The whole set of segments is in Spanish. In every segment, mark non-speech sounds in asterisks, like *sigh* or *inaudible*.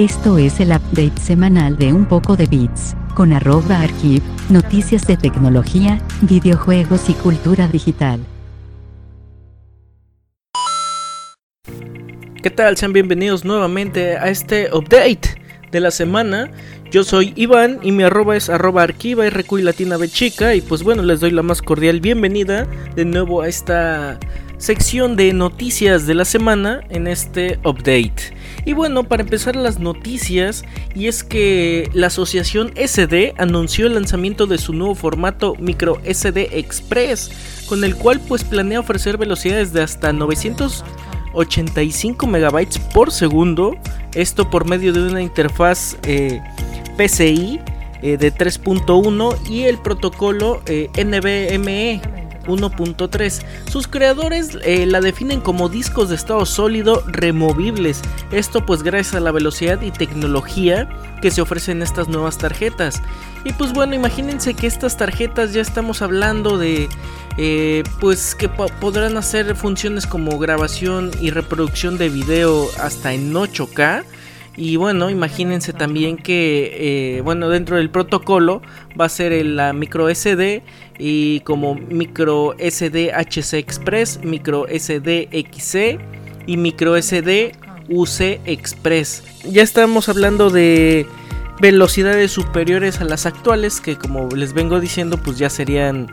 Esto es el update semanal de un poco de bits, con arroba archive, noticias de tecnología, videojuegos y cultura digital. ¿Qué tal? Sean bienvenidos nuevamente a este update de la semana. Yo soy Iván y mi arroba es arroba arquiva y latina chica y pues bueno les doy la más cordial bienvenida de nuevo a esta sección de noticias de la semana en este update. Y bueno, para empezar las noticias, y es que la asociación SD anunció el lanzamiento de su nuevo formato micro SD Express, con el cual pues planea ofrecer velocidades de hasta 985 megabytes por segundo, esto por medio de una interfaz eh, PCI eh, de 3.1 y el protocolo eh, NVMe 1.3. Sus creadores eh, la definen como discos de estado sólido removibles. Esto pues gracias a la velocidad y tecnología que se ofrecen estas nuevas tarjetas. Y pues bueno, imagínense que estas tarjetas ya estamos hablando de eh, pues que podrán hacer funciones como grabación y reproducción de video hasta en 8K. Y bueno, imagínense también que, eh, bueno, dentro del protocolo va a ser la micro SD y como micro SD HC Express, micro SD XC y micro SD UC Express. Ya estamos hablando de velocidades superiores a las actuales que como les vengo diciendo pues ya serían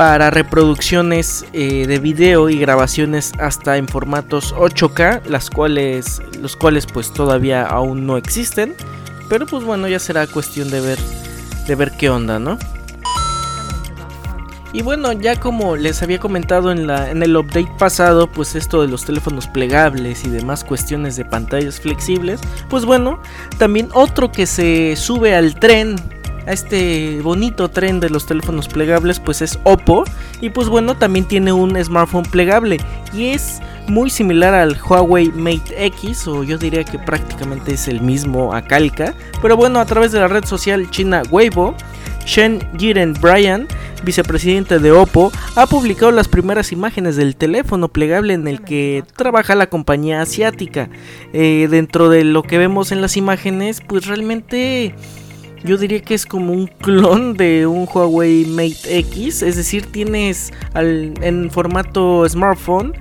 para reproducciones eh, de video y grabaciones hasta en formatos 8K, las cuales, los cuales pues todavía aún no existen, pero pues bueno ya será cuestión de ver, de ver qué onda, ¿no? Y bueno, ya como les había comentado en, la, en el update pasado, pues esto de los teléfonos plegables y demás cuestiones de pantallas flexibles, pues bueno, también otro que se sube al tren a este bonito tren de los teléfonos plegables pues es Oppo. Y pues bueno también tiene un smartphone plegable. Y es muy similar al Huawei Mate X o yo diría que prácticamente es el mismo a calca. Pero bueno a través de la red social china Weibo Shen Jiren Brian vicepresidente de Oppo, ha publicado las primeras imágenes del teléfono plegable en el que trabaja la compañía asiática. Eh, dentro de lo que vemos en las imágenes, pues realmente yo diría que es como un clon de un Huawei Mate X, es decir, tienes en formato smartphone,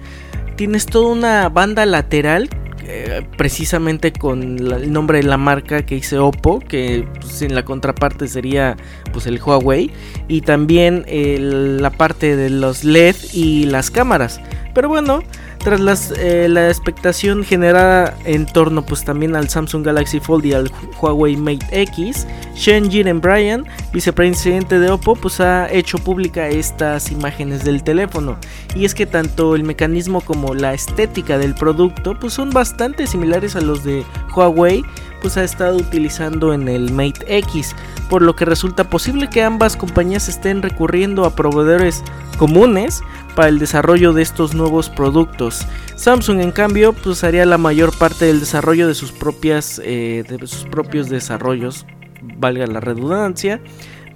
tienes toda una banda lateral eh, precisamente con el nombre de la marca que dice Oppo, que pues, en la contraparte sería pues el Huawei y también la parte de los LED y las cámaras. Pero bueno, tras eh, la expectación generada en torno pues también al Samsung Galaxy Fold y al Huawei Mate X, Shen Jiren Brian, vicepresidente de Oppo, pues ha hecho pública estas imágenes del teléfono. Y es que tanto el mecanismo como la estética del producto pues son bastante similares a los de Huawei, pues ha estado utilizando en el Mate X, por lo que resulta posible que ambas compañías estén recurriendo a proveedores comunes para el desarrollo de estos nuevos productos. Samsung en cambio pues haría la mayor parte del desarrollo de sus propias eh, de sus propios desarrollos, valga la redundancia.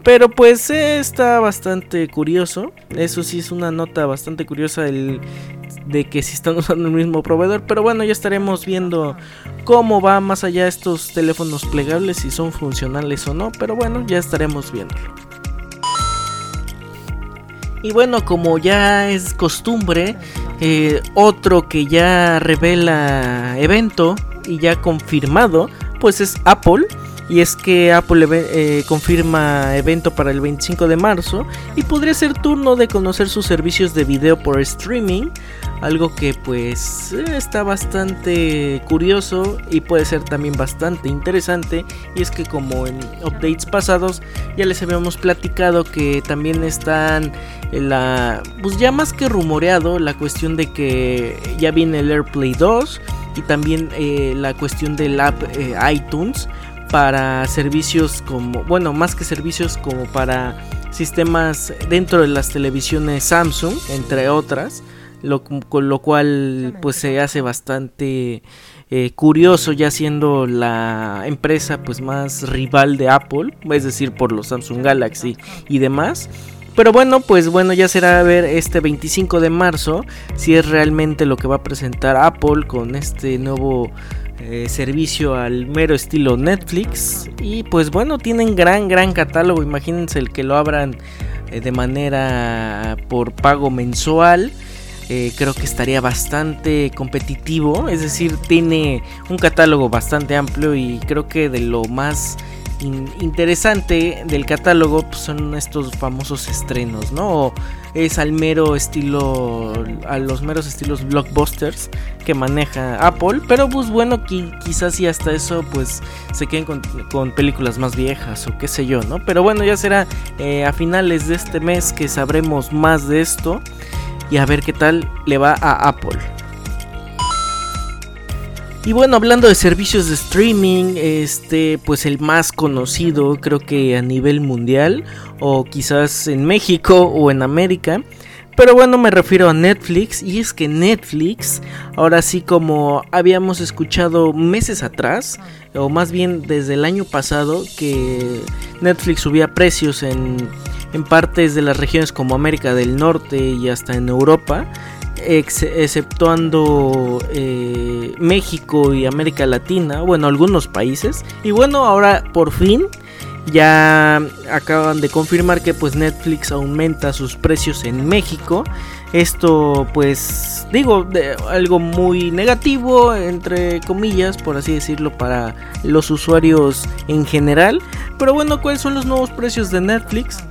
Pero pues está bastante curioso. Eso sí es una nota bastante curiosa de que si están usando el mismo proveedor. Pero bueno, ya estaremos viendo cómo va más allá estos teléfonos plegables, si son funcionales o no. Pero bueno, ya estaremos viéndolo. Y bueno, como ya es costumbre, eh, otro que ya revela evento y ya confirmado, pues es Apple. Y es que Apple eh, confirma evento para el 25 de marzo y podría ser turno de conocer sus servicios de video por streaming algo que pues está bastante curioso y puede ser también bastante interesante. Y es que como en updates pasados ya les habíamos platicado que también están en la... Pues ya más que rumoreado la cuestión de que ya viene el AirPlay 2 y también eh, la cuestión del app eh, iTunes para servicios como, bueno, más que servicios como para sistemas dentro de las televisiones Samsung, entre otras con lo cual pues se hace bastante eh, curioso ya siendo la empresa pues más rival de Apple, es decir, por los Samsung Galaxy y demás. Pero bueno, pues bueno, ya será ver este 25 de marzo si es realmente lo que va a presentar Apple con este nuevo eh, servicio al mero estilo Netflix. Y pues bueno, tienen gran, gran catálogo. Imagínense el que lo abran eh, de manera por pago mensual. Eh, creo que estaría bastante competitivo. Es decir, tiene un catálogo bastante amplio y creo que de lo más interesante del catálogo pues, son estos famosos estrenos, ¿no? es al mero estilo, a los meros estilos blockbusters que maneja Apple, pero pues bueno, quizás y hasta eso pues se queden con, películas más viejas o qué sé yo, ¿no? Pero bueno, ya será eh, a finales de este mes que sabremos más de esto y a ver qué tal le va a Apple. Y bueno, hablando de servicios de streaming, este, pues el más conocido creo que a nivel mundial, o quizás en México o en América. Pero bueno, me refiero a Netflix y es que Netflix, ahora sí como habíamos escuchado meses atrás, o más bien desde el año pasado, que Netflix subía precios en, en partes de las regiones como América del Norte y hasta en Europa, exceptuando eh, México y América Latina, bueno, algunos países. Y bueno, ahora por fin ya acaban de confirmar que pues Netflix aumenta sus precios en México. Esto pues digo algo muy negativo entre comillas por así decirlo para los usuarios en general. Pero bueno, ¿cuáles son los nuevos precios de Netflix?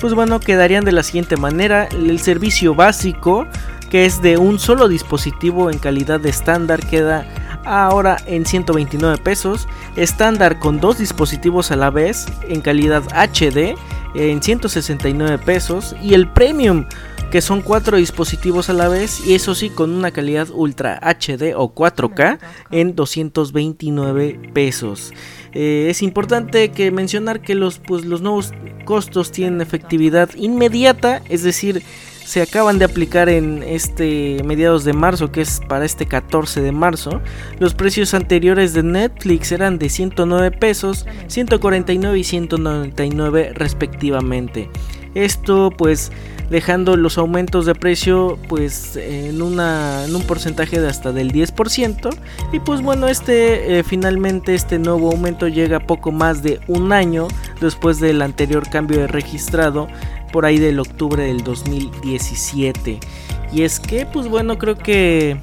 Pues bueno, quedarían de la siguiente manera. El servicio básico que es de un solo dispositivo en calidad de estándar, queda ahora en 129 pesos. Estándar con dos dispositivos a la vez en calidad HD en 169 pesos. Y el Premium que son cuatro dispositivos a la vez y eso sí con una calidad Ultra HD o 4K en 229 pesos. Eh, es importante que mencionar que los, pues, los nuevos costos tienen efectividad inmediata, es decir, se acaban de aplicar en este mediados de marzo, que es para este 14 de marzo. Los precios anteriores de Netflix eran de 109 pesos, 149 y 199 respectivamente. Esto pues dejando los aumentos de precio pues en, una, en un porcentaje de hasta del 10% y pues bueno este eh, finalmente este nuevo aumento llega poco más de un año después del anterior cambio de registrado por ahí del octubre del 2017. Y es que, pues bueno, creo que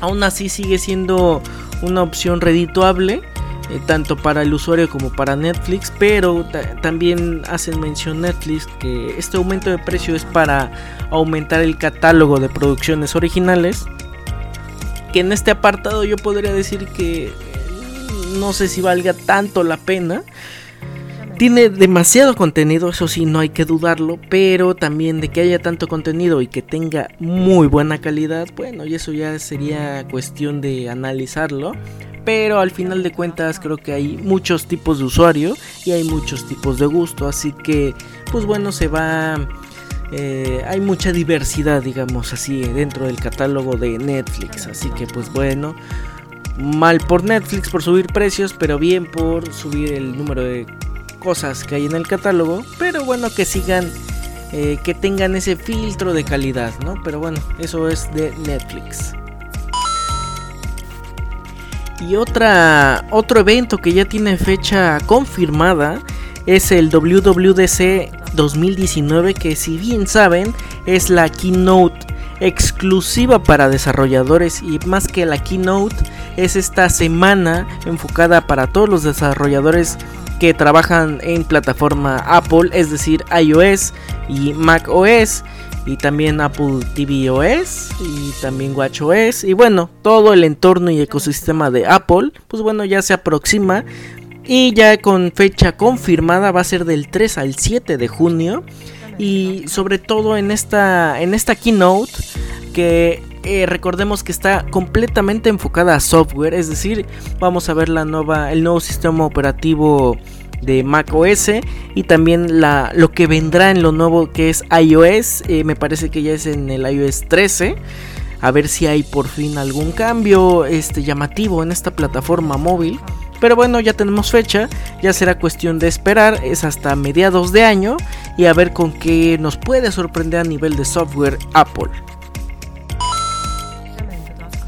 aún así sigue siendo una opción redituable. Eh, tanto para el usuario como para Netflix, pero también hacen mención Netflix que este aumento de precio es para aumentar el catálogo de producciones originales. Que en este apartado yo podría decir que no sé si valga tanto la pena. Tiene demasiado contenido, eso sí, no hay que dudarlo, pero también de que haya tanto contenido y que tenga muy buena calidad, bueno, y eso ya sería cuestión de analizarlo. Pero al final de cuentas creo que hay muchos tipos de usuario y hay muchos tipos de gusto, así que pues bueno, se va... Eh, hay mucha diversidad, digamos así, dentro del catálogo de Netflix, así que pues bueno mal por Netflix por subir precios, pero bien por subir el número de cosas que hay en el catálogo, pero bueno, que sigan, eh, que tengan ese filtro de calidad, ¿no? Pero bueno, eso es de Netflix. Y otra, otro evento que ya tiene fecha confirmada es el WWDC 2019, que si bien saben, es la keynote exclusiva para desarrolladores y más que la keynote es esta semana enfocada para todos los desarrolladores que trabajan en plataforma Apple, es decir, iOS y macOS y también Apple tvOS y también WatchOS y bueno, todo el entorno y ecosistema de Apple, pues bueno, ya se aproxima y ya con fecha confirmada va a ser del 3 al 7 de junio y sobre todo en esta en esta keynote que eh, recordemos que está completamente enfocada a software, es decir, vamos a ver la nueva, el nuevo sistema operativo de Mac OS y también la, lo que vendrá en lo nuevo que es iOS, eh, me parece que ya es en el iOS 13. A ver si hay por fin algún cambio este, llamativo en esta plataforma móvil. Pero bueno, ya tenemos fecha, ya será cuestión de esperar, es hasta mediados de año y a ver con qué nos puede sorprender a nivel de software Apple.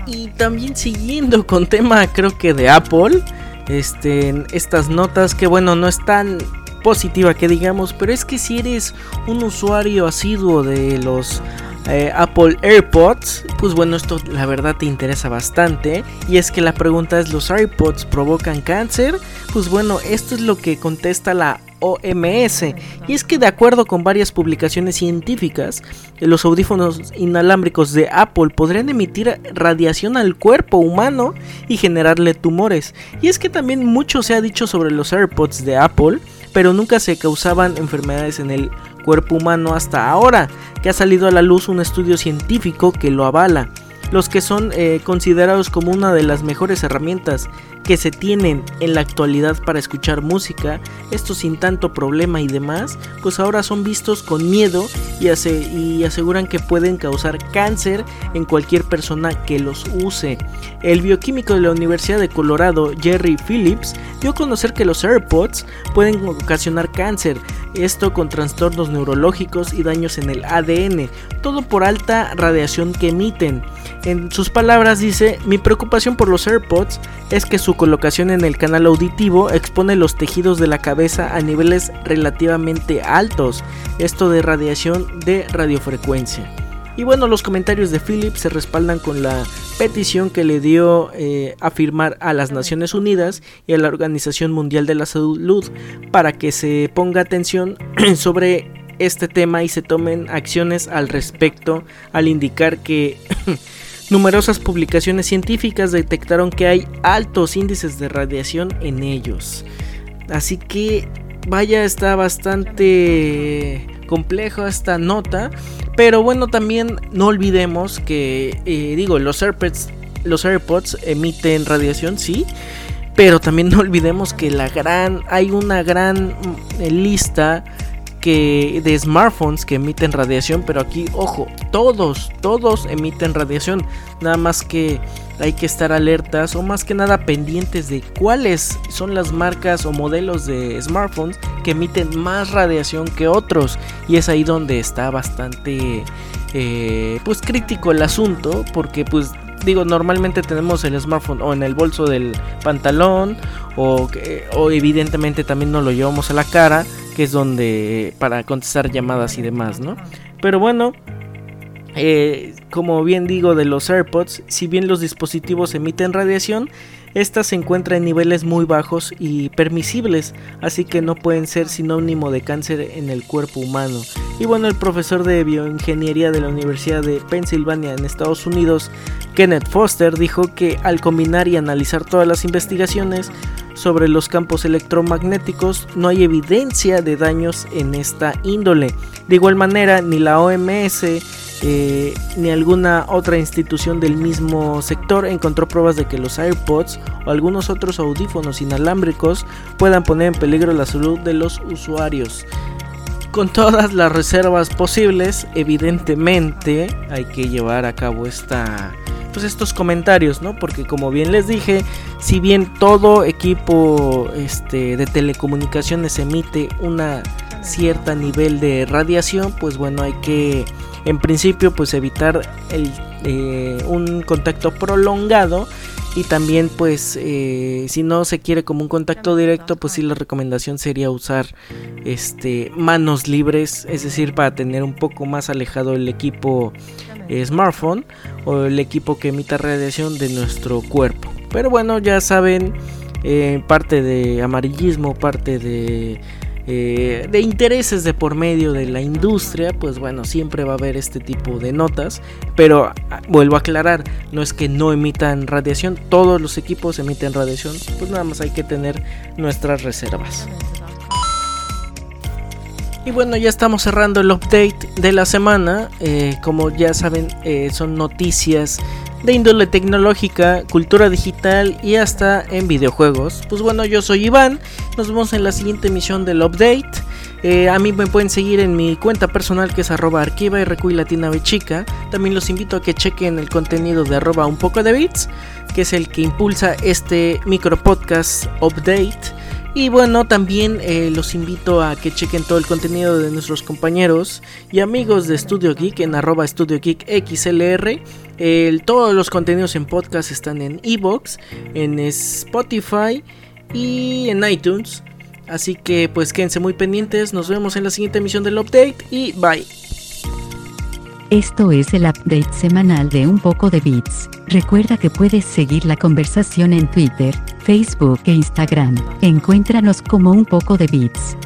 Y también siguiendo con tema creo que de Apple, este, estas notas que bueno, no están positiva que digamos, pero es que si eres un usuario asiduo de los eh, Apple AirPods, pues bueno, esto la verdad te interesa bastante. Y es que la pregunta es, ¿los AirPods provocan cáncer? Pues bueno, esto es lo que contesta la OMS. Y es que de acuerdo con varias publicaciones científicas, los audífonos inalámbricos de Apple podrían emitir radiación al cuerpo humano y generarle tumores. Y es que también mucho se ha dicho sobre los AirPods de Apple, pero nunca se causaban enfermedades en el cuerpo humano hasta ahora, que ha salido a la luz un estudio científico que lo avala. Los que son eh, considerados como una de las mejores herramientas que se tienen en la actualidad para escuchar música, esto sin tanto problema y demás, pues ahora son vistos con miedo y, y aseguran que pueden causar cáncer en cualquier persona que los use. El bioquímico de la Universidad de Colorado, Jerry Phillips, dio a conocer que los AirPods pueden ocasionar cáncer, esto con trastornos neurológicos y daños en el ADN, todo por alta radiación que emiten. En sus palabras dice, mi preocupación por los AirPods es que su colocación en el canal auditivo expone los tejidos de la cabeza a niveles relativamente altos, esto de radiación de radiofrecuencia. Y bueno, los comentarios de Philip se respaldan con la petición que le dio eh, a firmar a las Naciones Unidas y a la Organización Mundial de la Salud para que se ponga atención *clears throat* sobre este tema y se tomen acciones al respecto al indicar que *clears throat* Numerosas publicaciones científicas detectaron que hay altos índices de radiación en ellos. Así que vaya, está bastante complejo esta nota. Pero bueno, también no olvidemos que, eh, digo, los AirPods, los AirPods emiten radiación, sí. Pero también *laughs* no olvidemos que la gran, hay una gran mm, lista de smartphones que emiten radiación, pero aquí, ojo, todos, todos emiten radiación. Nada más que hay que estar alertas o más que nada pendientes de cuáles son las marcas o modelos de smartphones que emiten más radiación que otros. Y es ahí donde está bastante eh, pues crítico el asunto, porque pues digo, normalmente tenemos el smartphone o en el bolso del pantalón o, o evidentemente también no lo llevamos a la cara que es donde para contestar llamadas y demás, ¿no? Pero bueno, eh, como bien digo de los AirPods, si bien los dispositivos emiten radiación, esta se encuentra en niveles muy bajos y permisibles, así que no pueden ser sinónimo de cáncer en el cuerpo humano. Y bueno, el profesor de bioingeniería de la Universidad de Pensilvania en Estados Unidos, Kenneth Foster, dijo que al combinar y analizar todas las investigaciones sobre los campos electromagnéticos, no hay evidencia de daños en esta índole. De igual manera, ni la OMS eh, ni alguna otra institución del mismo sector encontró pruebas de que los AirPods o algunos otros audífonos inalámbricos puedan poner en peligro la salud de los usuarios. Con todas las reservas posibles, evidentemente hay que llevar a cabo esta pues estos comentarios, ¿no? Porque como bien les dije, si bien todo equipo este, de telecomunicaciones emite una cierta nivel de radiación, pues bueno, hay que en principio pues evitar el, eh, un contacto prolongado y también pues eh, si no se quiere como un contacto directo pues sí la recomendación sería usar este manos libres es decir para tener un poco más alejado el equipo eh, smartphone o el equipo que emita radiación de nuestro cuerpo. Pero bueno ya saben parte de amarillismo parte de eh, de intereses de por medio de la industria, pues bueno, siempre va a haber este tipo de notas. Pero ah, vuelvo a aclarar, no es que no emitan radiación, todos los equipos emiten radiación, pues nada más hay que tener nuestras reservas. Y bueno, ya estamos cerrando el update de la semana. Eh, como ya saben, eh, son noticias de índole tecnológica, cultura digital y hasta en videojuegos. Pues bueno, yo soy Iván, nos vemos en la siguiente emisión del update. Eh, a mí me pueden seguir en mi cuenta personal que es arroba arquiva y latina. También los invito a que chequen el contenido de arroba un poco de bits, que es el que impulsa este micro podcast update Y bueno, también eh, los invito a que chequen todo el contenido de nuestros compañeros y amigos de Studio Geek en arroba Studio Geek XLR. todos los contenidos en podcast están en Evox, en Spotify y en iTunes. Así que pues quédense muy pendientes, nos vemos en la siguiente emisión del update y bye. Esto es el update semanal de Un poco de Bits. Recuerda que puedes seguir la conversación en Twitter, Facebook e Instagram. Encuéntranos como Un poco de Bits.